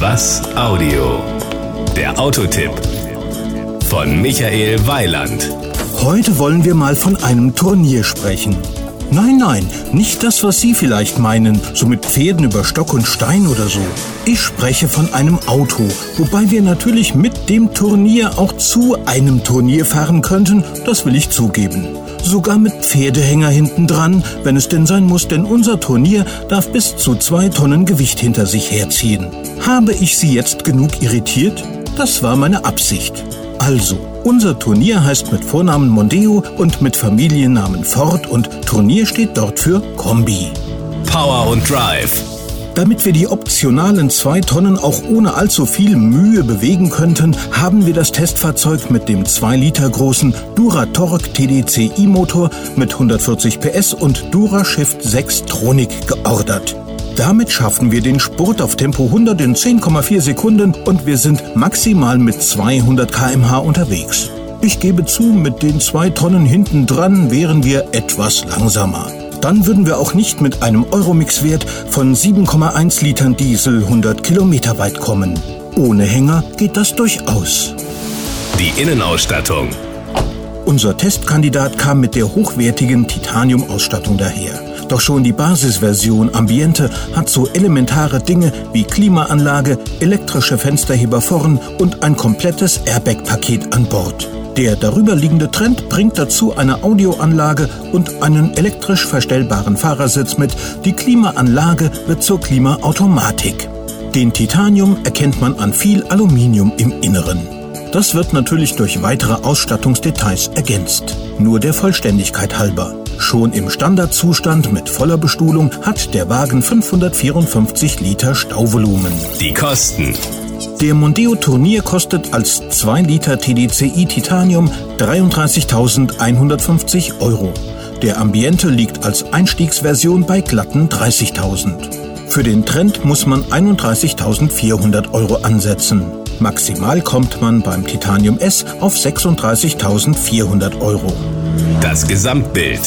Was Audio? Der Autotipp von Michael Weiland. Heute wollen wir mal von einem Turnier sprechen. Nein, nein, nicht das, was Sie vielleicht meinen, so mit Pferden über Stock und Stein oder so. Ich spreche von einem Auto, wobei wir natürlich mit dem Turnier auch zu einem Turnier fahren könnten, das will ich zugeben. Sogar mit Pferdehänger hinten dran, wenn es denn sein muss, denn unser Turnier darf bis zu zwei Tonnen Gewicht hinter sich herziehen. Habe ich Sie jetzt genug irritiert? Das war meine Absicht. Also, unser Turnier heißt mit Vornamen Mondeo und mit Familiennamen Ford und Turnier steht dort für Kombi. Power und Drive. Damit wir die optionalen zwei Tonnen auch ohne allzu viel Mühe bewegen könnten, haben wir das Testfahrzeug mit dem 2 Liter großen Duratorq TDCi-Motor mit 140 PS und DuraShift 6 Tronic geordert. Damit schaffen wir den Spurt auf Tempo 100 in 10,4 Sekunden und wir sind maximal mit 200 km/h unterwegs. Ich gebe zu, mit den zwei Tonnen hinten dran wären wir etwas langsamer. Dann würden wir auch nicht mit einem Euromix-Wert von 7,1 Litern Diesel 100 Kilometer weit kommen. Ohne Hänger geht das durchaus. Die Innenausstattung. Unser Testkandidat kam mit der hochwertigen Titanium-Ausstattung daher. Doch schon die Basisversion Ambiente hat so elementare Dinge wie Klimaanlage, elektrische Fensterheber vorn und ein komplettes Airbag-Paket an Bord. Der darüberliegende Trend bringt dazu eine Audioanlage und einen elektrisch verstellbaren Fahrersitz mit. Die Klimaanlage wird zur Klimaautomatik. Den Titanium erkennt man an viel Aluminium im Inneren. Das wird natürlich durch weitere Ausstattungsdetails ergänzt. Nur der Vollständigkeit halber. Schon im Standardzustand mit voller Bestuhlung hat der Wagen 554 Liter Stauvolumen. Die Kosten. Der Mondeo Turnier kostet als 2 Liter TDCi Titanium 33.150 Euro. Der Ambiente liegt als Einstiegsversion bei glatten 30.000. Für den Trend muss man 31.400 Euro ansetzen. Maximal kommt man beim Titanium S auf 36.400 Euro. Das Gesamtbild.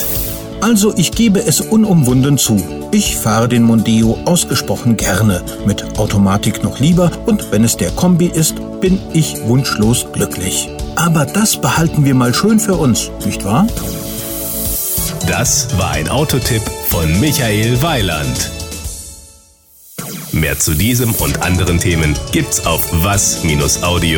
Also ich gebe es unumwunden zu. Ich fahre den Mondeo ausgesprochen gerne, mit Automatik noch lieber und wenn es der Kombi ist, bin ich wunschlos glücklich. Aber das behalten wir mal schön für uns, nicht wahr? Das war ein Autotipp von Michael Weiland. Mehr zu diesem und anderen Themen gibt's auf was-audio.de.